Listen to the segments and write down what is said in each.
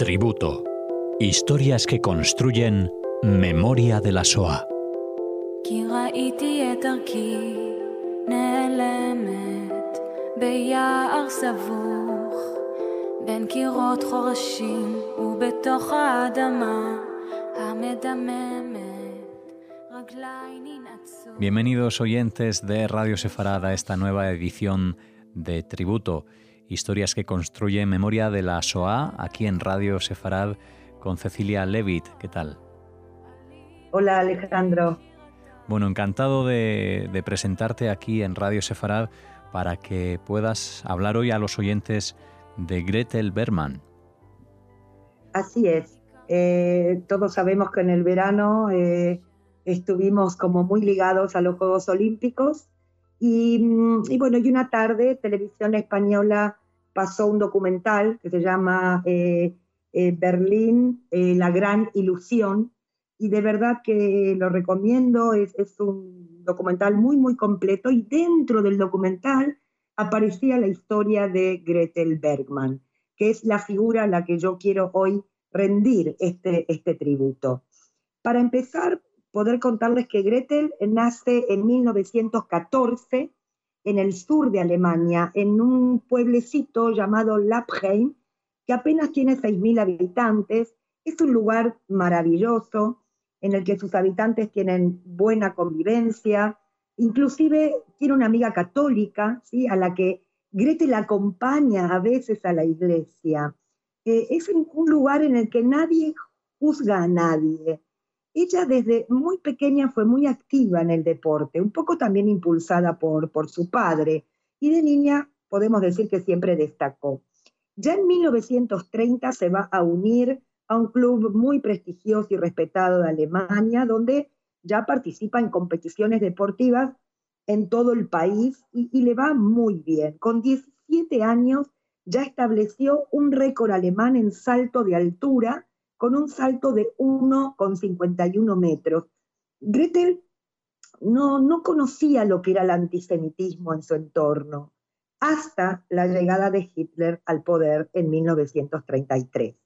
Tributo. Historias que construyen memoria de la SOA. Bienvenidos oyentes de Radio Sefarad a esta nueva edición de Tributo, historias que construyen memoria de la SOA, aquí en Radio Sefarad con Cecilia Levitt. ¿Qué tal? Hola Alejandro. Bueno, encantado de, presentarte aquí en Radio Sefarad para que puedas hablar hoy a los oyentes de Gretel Berman. Así es. Eh, todos sabemos que en el verano eh, estuvimos como muy ligados a los Juegos Olímpicos y, bueno, y una tarde Televisión Española pasó un documental que se llama eh, eh, Berlín, eh, La Gran Ilusión, y de verdad que lo recomiendo, es, un documental muy, muy completo, y dentro del documental aparecía la historia de Gretel Bergman, que es la figura a la que yo quiero hoy rendir este, este tributo. Para empezar, poder contarles que Gretel nace en 1914 en el sur de Alemania, en un pueblecito llamado Lappheim, que apenas tiene 6.000 habitantes. Es un lugar maravilloso en el que sus habitantes tienen buena convivencia, inclusive tiene una amiga católica, ¿sí? a la que Gretel acompaña a veces a la iglesia. Eh, es un lugar en el que nadie juzga a nadie, ella desde muy pequeña fue muy activa en el deporte, un poco también impulsada por, por su padre, y de niña podemos decir que siempre destacó. Ya en 1930 se va a unir a un club muy prestigioso y respetado de Alemania, donde ya participa en competiciones deportivas en todo el país y, y, le va muy bien. Con 17 años ya estableció un récord alemán en salto de altura con un salto de 1,51 metros. Gretel no, no conocía lo que era el antisemitismo en su entorno hasta la llegada de Hitler al poder en 1933.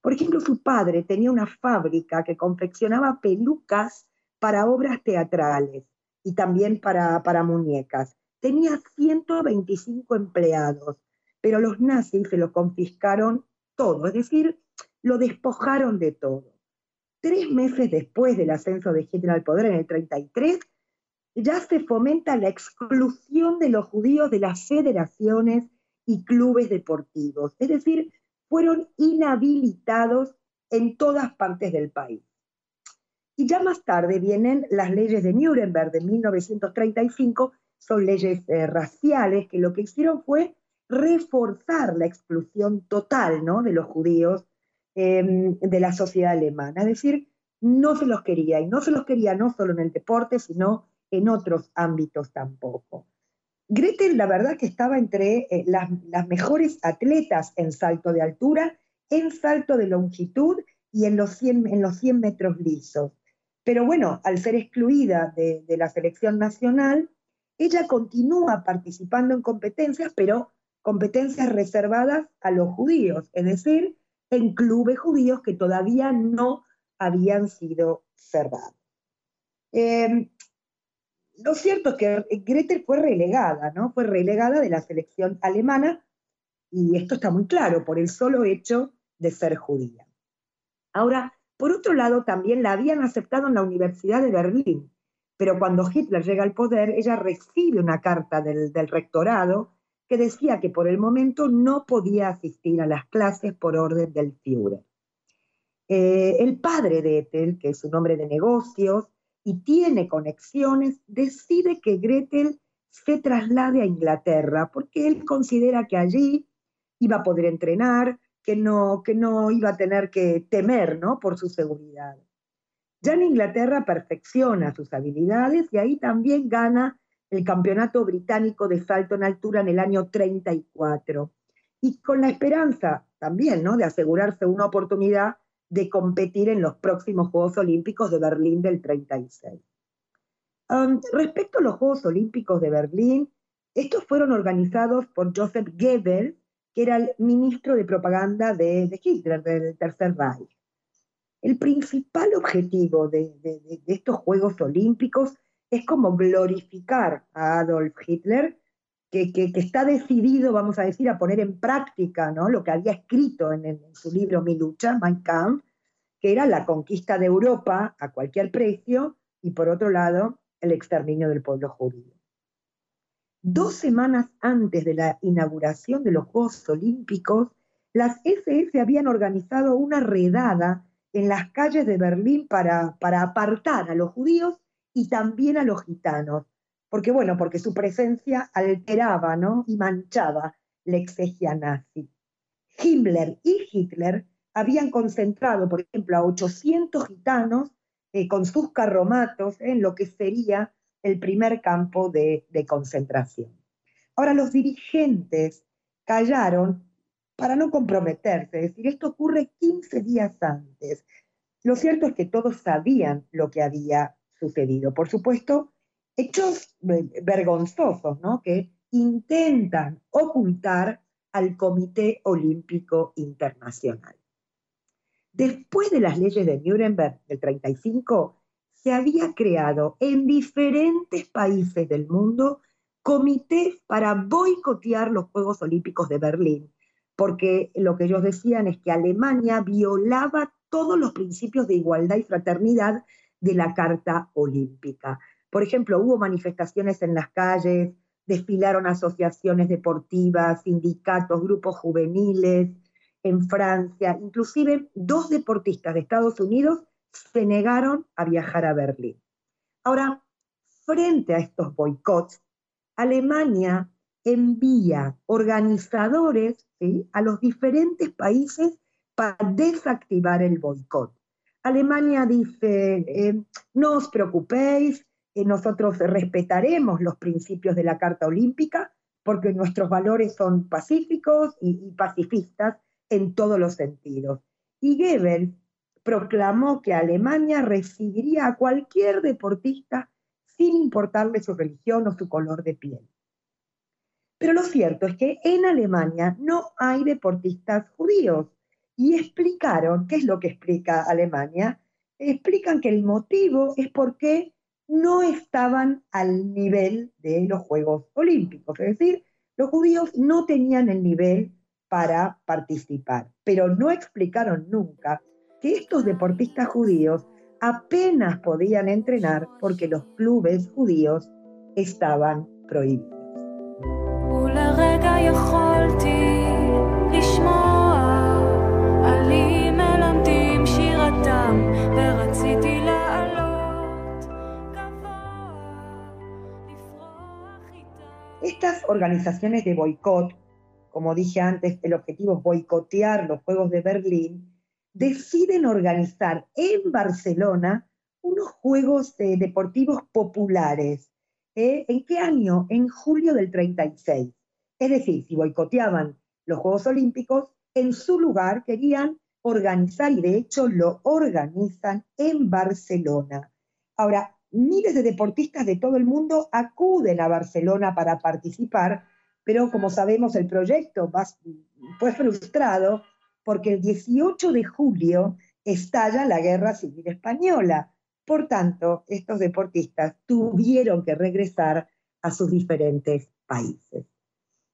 Por ejemplo, su padre tenía una fábrica que confeccionaba pelucas para obras teatrales y también para, para muñecas. Tenía 125 empleados, pero los nazis se lo confiscaron todo, es decir, lo despojaron de todo. Tres meses después del ascenso de Hitler al poder en el 33, ya se fomenta la exclusión de los judíos de las federaciones y clubes deportivos, es decir, fueron inhabilitados en todas partes del país. Y ya más tarde vienen las leyes de Nuremberg de 1935, son leyes eh, raciales que lo que hicieron fue reforzar la exclusión total ¿no? de los judíos Em, de la sociedad alemana. Es decir, no se los quería, y no se los quería no solo en el deporte, sino en otros ámbitos tampoco. Gretel, la verdad que estaba entre eh, las, mejores atletas en salto de altura, en salto de longitud y en los 100, en los 100 metros lisos. Pero bueno, al ser excluida de, de la selección nacional, ella continúa participando en competencias, pero competencias reservadas a los judíos, es decir, en clubes judíos que todavía no habían sido cerrados. Em, lo cierto es que Gretel fue relegada, ¿no? Fue relegada de la selección alemana, y esto está muy claro, por el solo hecho de ser judía. Ahora, por otro lado, también la habían aceptado en la Universidad de Berlín, pero cuando Hitler llega al poder, ella recibe una carta del, del rectorado que decía que por el momento no podía asistir a las clases por orden del Führer. Eh, el padre de Ethel, que es un hombre de negocios y tiene conexiones, decide que Gretel se traslade a Inglaterra porque él considera que allí iba a poder entrenar, que no, que no iba a tener que temer ¿no? por su seguridad. Ya en Inglaterra perfecciona sus habilidades y ahí también gana el Campeonato Británico de Salto en Altura en el año 34, y con la esperanza también ¿no? de asegurarse una oportunidad de competir en los próximos Juegos Olímpicos de Berlín del 36. respecto a los Juegos Olímpicos de Berlín, estos fueron organizados por Joseph Goebbels, que era el ministro de propaganda de, Hitler, del Tercer Reich. El principal objetivo de, estos Juegos Olímpicos es como glorificar a Adolf Hitler, que, está decidido, vamos a decir, a poner en práctica ¿no? lo que había escrito en, en, su libro Mi lucha, Mein Kampf, que era la conquista de Europa a cualquier precio y por otro lado el exterminio del pueblo judío. Dos semanas antes de la inauguración de los Juegos Olímpicos, las SS habían organizado una redada en las calles de Berlín para, para apartar a los judíos y también a los gitanos. Porque, bueno, porque su presencia alteraba ¿no? y manchaba la exegia nazi. Himmler y Hitler habían concentrado, por ejemplo, a 800 gitanos eh, con sus carromatos en lo que sería el primer campo de, concentración. Ahora, los dirigentes callaron para no comprometerse, es decir, esto ocurre 15 días antes. Lo cierto es que todos sabían lo que había sucedido. Por supuesto, hechos vergonzosos, ¿no? Que intentan ocultar al Comité Olímpico Internacional. Después de las leyes de Nuremberg del 35, se había creado en diferentes países del mundo comités para boicotear los Juegos Olímpicos de Berlín, porque lo que ellos decían es que Alemania violaba todos los principios de igualdad y fraternidad de la Carta Olímpica. Por ejemplo, hubo manifestaciones en las calles, desfilaron asociaciones deportivas, sindicatos, grupos juveniles en Francia, inclusive dos deportistas de Estados Unidos se negaron a viajar a Berlín. Ahora, frente a estos boicots, Alemania envía organizadores a los diferentes países para desactivar el boicot. Alemania dice, eh, no os preocupéis, eh, nosotros respetaremos los principios de la Carta Olímpica porque nuestros valores son pacíficos y, y pacifistas en todos los sentidos. Y Goebbels proclamó que Alemania recibiría a cualquier deportista sin importarle su religión o su color de piel. Pero lo cierto es que en Alemania no hay deportistas judíos y explicaron, ¿qué es lo que explica Alemania? Explican que el motivo es porque no estaban al nivel de los Juegos Olímpicos, es decir, los judíos no tenían el nivel para participar, pero no explicaron nunca que estos deportistas judíos apenas podían entrenar porque los clubes judíos estaban prohibidos. Estas organizaciones de boicot, como dije antes, el objetivo es boicotear los Juegos de Berlín, deciden organizar en Barcelona unos Juegos eh, Deportivos Populares. ¿Eh? ¿En qué año? En julio del 36. Es decir, si boicoteaban los Juegos Olímpicos, en su lugar querían organizar, y de hecho lo organizan en Barcelona. Ahora, miles de deportistas de todo el mundo acuden a Barcelona para participar, pero como sabemos el proyecto fue frustrado porque el 18 de julio estalla la Guerra Civil Española. Por tanto, estos deportistas tuvieron que regresar a sus diferentes países.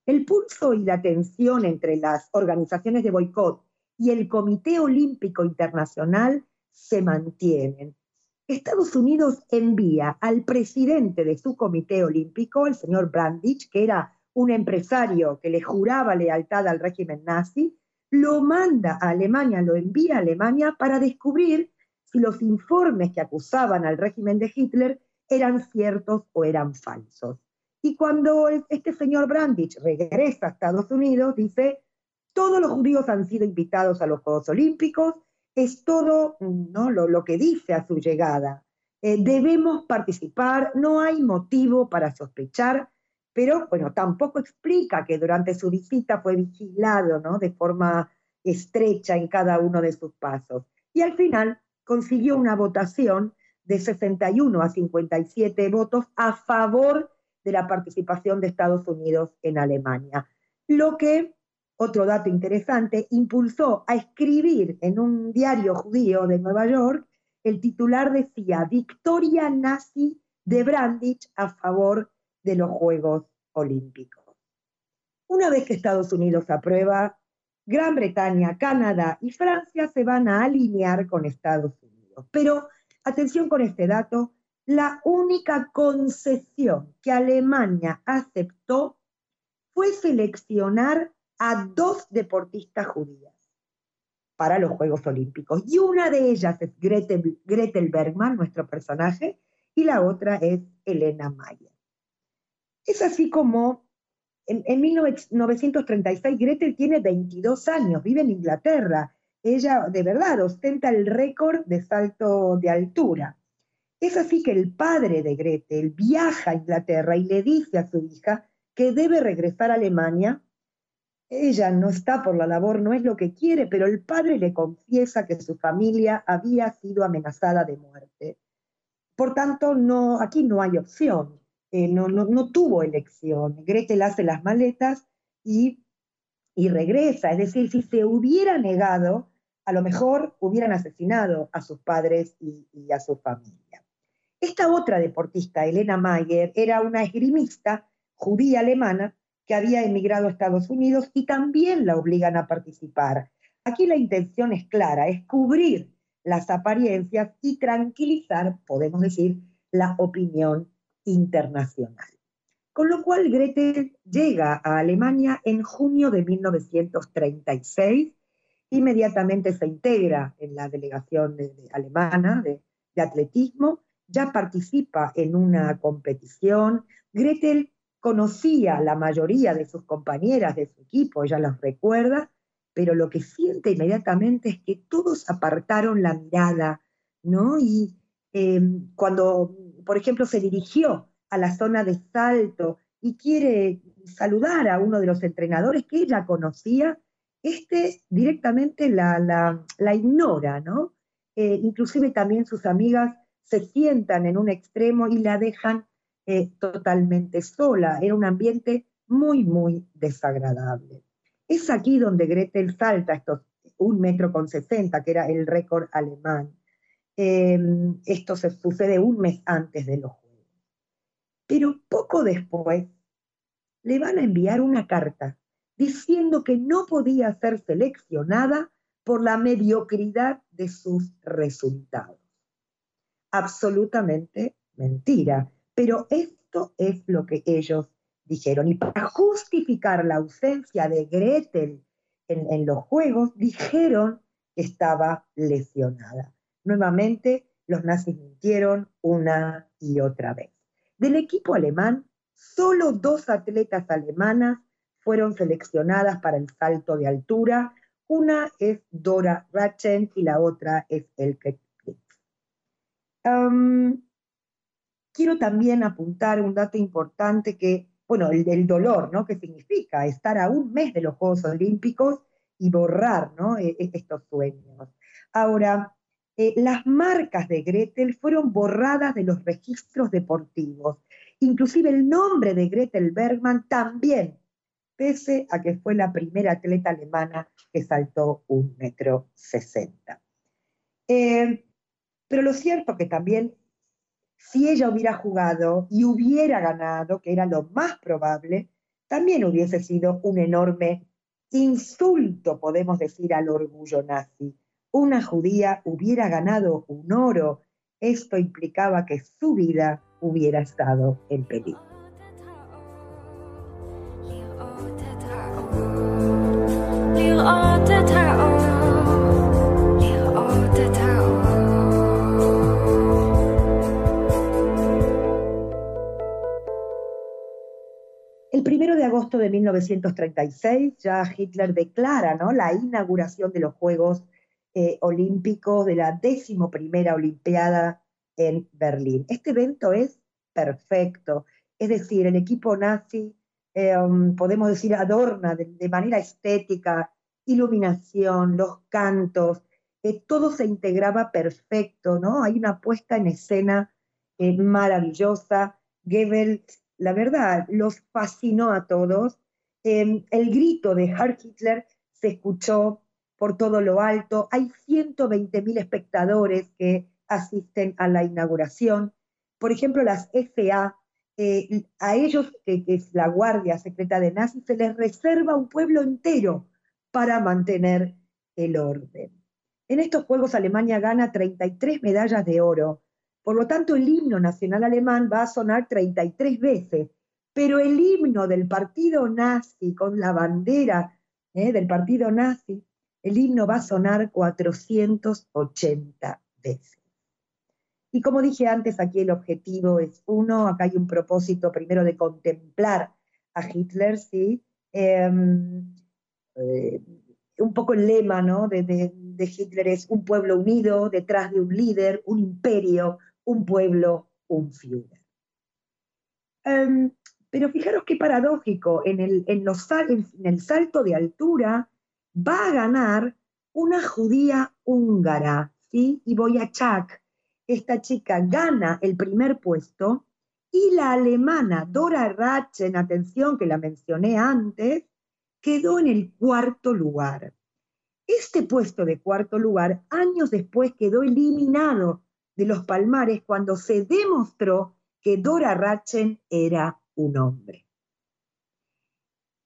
El pulso y la tensión entre las organizaciones de boicot y el Comité Olímpico Internacional se mantienen. Estados Unidos envía al presidente de su comité olímpico, el señor Brandich, que era un empresario que le juraba lealtad al régimen nazi, lo manda a Alemania, lo envía a Alemania para descubrir si los informes que acusaban al régimen de Hitler eran ciertos o eran falsos. Y cuando este señor Brandich regresa a Estados Unidos, dice, todos los judíos han sido invitados a los Juegos Olímpicos, es todo ¿no? lo, que dice a su llegada. Eh, debemos participar, no hay motivo para sospechar pero bueno, tampoco explica que durante su visita fue vigilado ¿no? de forma estrecha en cada uno de sus pasos. Y al final consiguió una votación de 61 a 57 votos a favor de la participación de Estados Unidos en Alemania, lo que otro dato interesante, impulsó a escribir en un diario judío de Nueva York, el titular decía, Victoria nazi de Brandich a favor de los Juegos Olímpicos. Una vez que Estados Unidos aprueba, Gran Bretaña, Canadá y Francia se van a alinear con Estados Unidos. Pero atención con este dato, la única concesión que Alemania aceptó fue seleccionar a dos deportistas judías para los Juegos Olímpicos. Y una de ellas es Gretel, Gretel Bergman, nuestro personaje, y la otra es Elena Mayer. Es así como en, 1936 Gretel tiene 22 años, vive en Inglaterra. Ella de verdad ostenta el récord de salto de altura. Es así que el padre de Gretel viaja a Inglaterra y le dice a su hija que debe regresar a Alemania. Ella no está por la labor, no es lo que quiere, pero el padre le confiesa que su familia había sido amenazada de muerte. Por tanto, no, aquí no hay opción. Eh, no, no, tuvo elección. Gretel hace las maletas y, y regresa. Es decir, si se hubiera negado, a lo mejor hubieran asesinado a sus padres y, y, a su familia. Esta otra deportista, Elena Mayer, era una esgrimista judía alemana que había emigrado a Estados Unidos y también la obligan a participar. Aquí la intención es clara, es cubrir las apariencias y tranquilizar, podemos decir, la opinión internacional. Con lo cual Gretel llega a Alemania en junio de 1936, inmediatamente se integra en la delegación alemana de, de atletismo, ya participa en una competición. Gretel conocía la mayoría de sus compañeras de su equipo, ella los recuerda, pero lo que siente inmediatamente es que todos apartaron la mirada, ¿no? Y em, cuando por ejemplo, se dirigió a la zona de salto y quiere saludar a uno de los entrenadores que ella conocía, este directamente la, ignora, ¿no? Eh, inclusive también sus amigas se sientan en un extremo y la dejan eh, totalmente sola. Era un ambiente muy, muy desagradable. Es aquí donde Gretel salta estos un metro con sesenta, que era el récord alemán. Em, esto se sucede un mes antes de los Juegos. Pero poco después le van a enviar una carta diciendo que no podía ser seleccionada por la mediocridad de sus resultados. Absolutamente mentira, pero esto es lo que ellos dijeron. Y para justificar la ausencia de Gretel en, los Juegos, dijeron que estaba lesionada. Nuevamente, los nazis mintieron una y otra vez. Del equipo alemán, solo dos atletas alemanas fueron seleccionadas para el salto de altura. Una es Dora Ratchen y la otra es Elke um, quiero también apuntar un dato importante que, bueno, el del dolor, ¿no? Que significa estar a un mes de los Juegos Olímpicos y borrar, ¿no? E, e, estos sueños. Ahora, eh, las marcas de Gretel fueron borradas de los registros deportivos. Inclusive el nombre de Gretel Bergman también, pese a que fue la primera atleta alemana que saltó un metro sesenta. Eh, pero lo cierto que también, si ella hubiera jugado y hubiera ganado, que era lo más probable, también hubiese sido un enorme insulto, podemos decir, al orgullo nazi. Una judía hubiera ganado un oro, esto implicaba que su vida hubiera estado en peligro. Agosto de 1936 ya Hitler declara ¿no? la inauguración de los Juegos eh, olímpico de la décimo primera Olimpiada en Berlín. Este evento es perfecto, es decir, el equipo nazi, eh, um, podemos decir, adorna de, manera estética, iluminación, los cantos, eh, todo se integraba perfecto, ¿no? Hay una puesta en escena maravillosa. Goebbels, la verdad, los fascinó a todos Em, el grito de Heil Hitler se escuchó por todo lo alto. Hay 120.000 espectadores que asisten a la inauguración. Por ejemplo, las FA, eh, a ellos, que, es la Guardia Secreta de Nazis, se les reserva un pueblo entero para mantener el orden. En estos Juegos Alemania gana 33 medallas de oro. Por lo tanto, el himno nacional alemán va a sonar 33 veces. Pero el himno del partido nazi, con la bandera eh, del partido nazi, el himno va a sonar 480 veces. Y como dije antes, aquí el objetivo es uno, acá hay un propósito primero de contemplar a Hitler, ¿sí? Em, eh, un poco el lema ¿no? de, Hitler es un pueblo unido detrás de un líder, un imperio, un pueblo, un Führer. Em, pero fijaros qué paradójico, en el, salto de altura va a ganar una judía húngara, ¿sí? Y Boyachak, esta chica gana el primer puesto y la alemana Dora Ratchen, atención que la mencioné antes, quedó en el cuarto lugar. Este puesto de cuarto lugar años después quedó eliminado de los palmares cuando se demostró que Dora Ratchen era un hombre.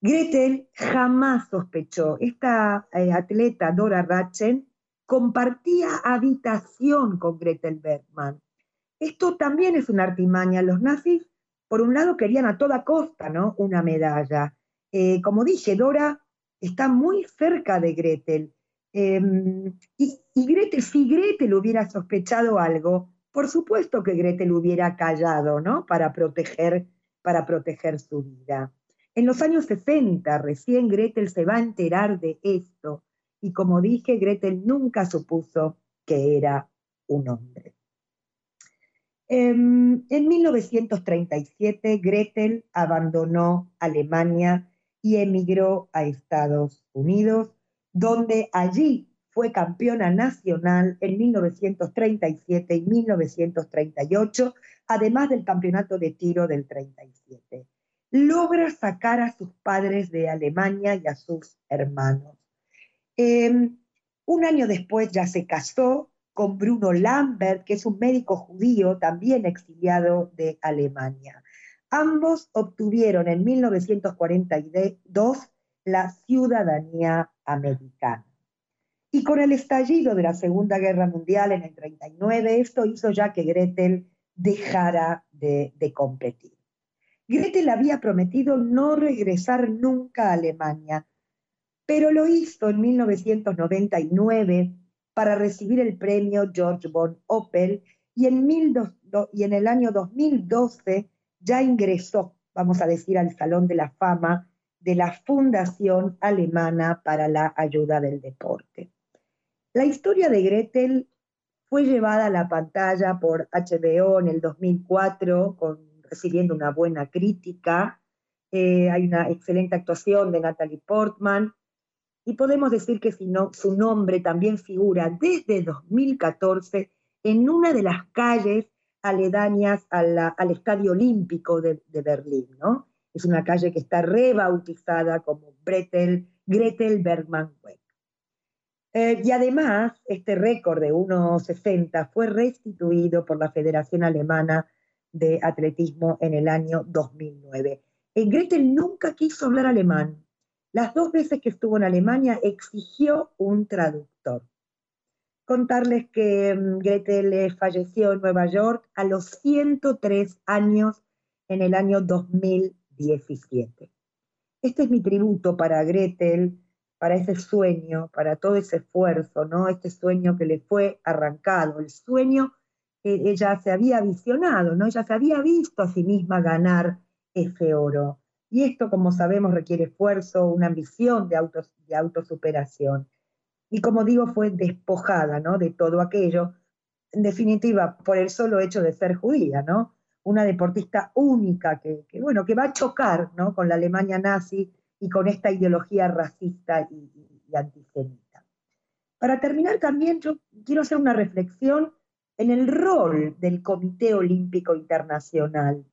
Gretel jamás sospechó, esta eh, atleta Dora Ratchen compartía habitación con Gretel Bergman. Esto también es una artimaña. Los nazis, por un lado, querían a toda costa ¿no? una medalla. Eh, como dije, Dora está muy cerca de Gretel. Em, y, y, Gretel, si Gretel hubiera sospechado algo, por supuesto que Gretel hubiera callado, ¿no? Para proteger, para proteger su vida. En los años 60, recién Gretel se va a enterar de esto y como dije, Gretel nunca supuso que era un hombre. Em, en 1937, Gretel abandonó Alemania y emigró a Estados Unidos, donde allí fue campeona nacional en 1937 y 1938, además del campeonato de tiro del 37. Logra sacar a sus padres de Alemania y a sus hermanos. Em, un año después ya se casó con Bruno Lambert, que es un médico judío también exiliado de Alemania. Ambos obtuvieron en 1942 la ciudadanía americana. Y con el estallido de la Segunda Guerra Mundial en el 39, esto hizo ya que Gretel dejara de, competir. Gretel había prometido no regresar nunca a Alemania, pero lo hizo en 1999 para recibir el premio George von Opel y y en el año 2012 ya ingresó, vamos a decir, al Salón de la Fama de la Fundación Alemana para la Ayuda del Deporte. La historia de Gretel fue llevada a la pantalla por HBO en el 2004, con, recibiendo una buena crítica. Eh, hay una excelente actuación de Natalie Portman y podemos decir que su nombre también figura desde 2014 en una de las calles aledañas al Estadio Olímpico de, Berlín. ¿no? Es una calle que está rebautizada como Gretel, Gretel Bergman Weg. Eh, y además, este récord de 1,60 fue restituido por la Federación Alemana de Atletismo en el año 2009. Eh, Gretel nunca quiso hablar alemán, las dos veces que estuvo en Alemania exigió un traductor. Contarles que mm, Gretel falleció en Nueva York a los 103 años en el año 2017. Este es mi tributo para Gretel, para ese sueño, para todo ese esfuerzo, ¿no? Este sueño que le fue arrancado, el sueño que ella se había visionado, ¿no? Ella se había visto a sí misma ganar ese oro. Y esto, como sabemos, requiere esfuerzo, una ambición de, de autosuperación. Y como digo, fue despojada ¿no? de todo aquello, en definitiva, por el solo hecho de ser judía, ¿no? Una deportista única que, bueno, que va a chocar ¿no? con la Alemania nazi y con esta ideología racista y, y antisemita. Para terminar también, yo quiero hacer una reflexión en el rol del Comité Olímpico Internacional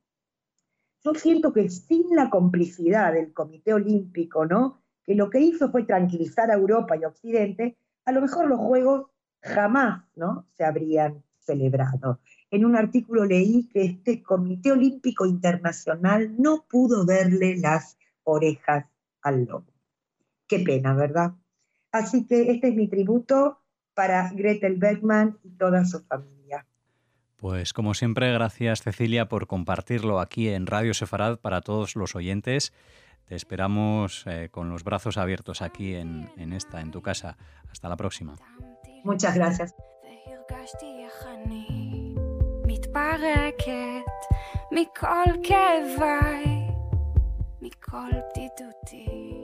yo siento que sin la complicidad del Comité Olímpico, ¿no? que lo que hizo fue tranquilizar a Europa y Occidente, a lo mejor los Juegos jamás ¿no? se habrían celebrado. En un artículo leí que este Comité Olímpico Internacional no pudo verle las orejas al lobo. Qué pena, ¿verdad? Así que este es mi tributo para Gretel Bergman y toda su familia. Pues como siempre, gracias Cecilia por compartirlo aquí en Radio Sefarad para todos los oyentes. Te esperamos eh, con los brazos abiertos aquí en, en esta, en tu casa. Hasta la próxima. Muchas gracias. מכל כאביי, מכל בדידותי.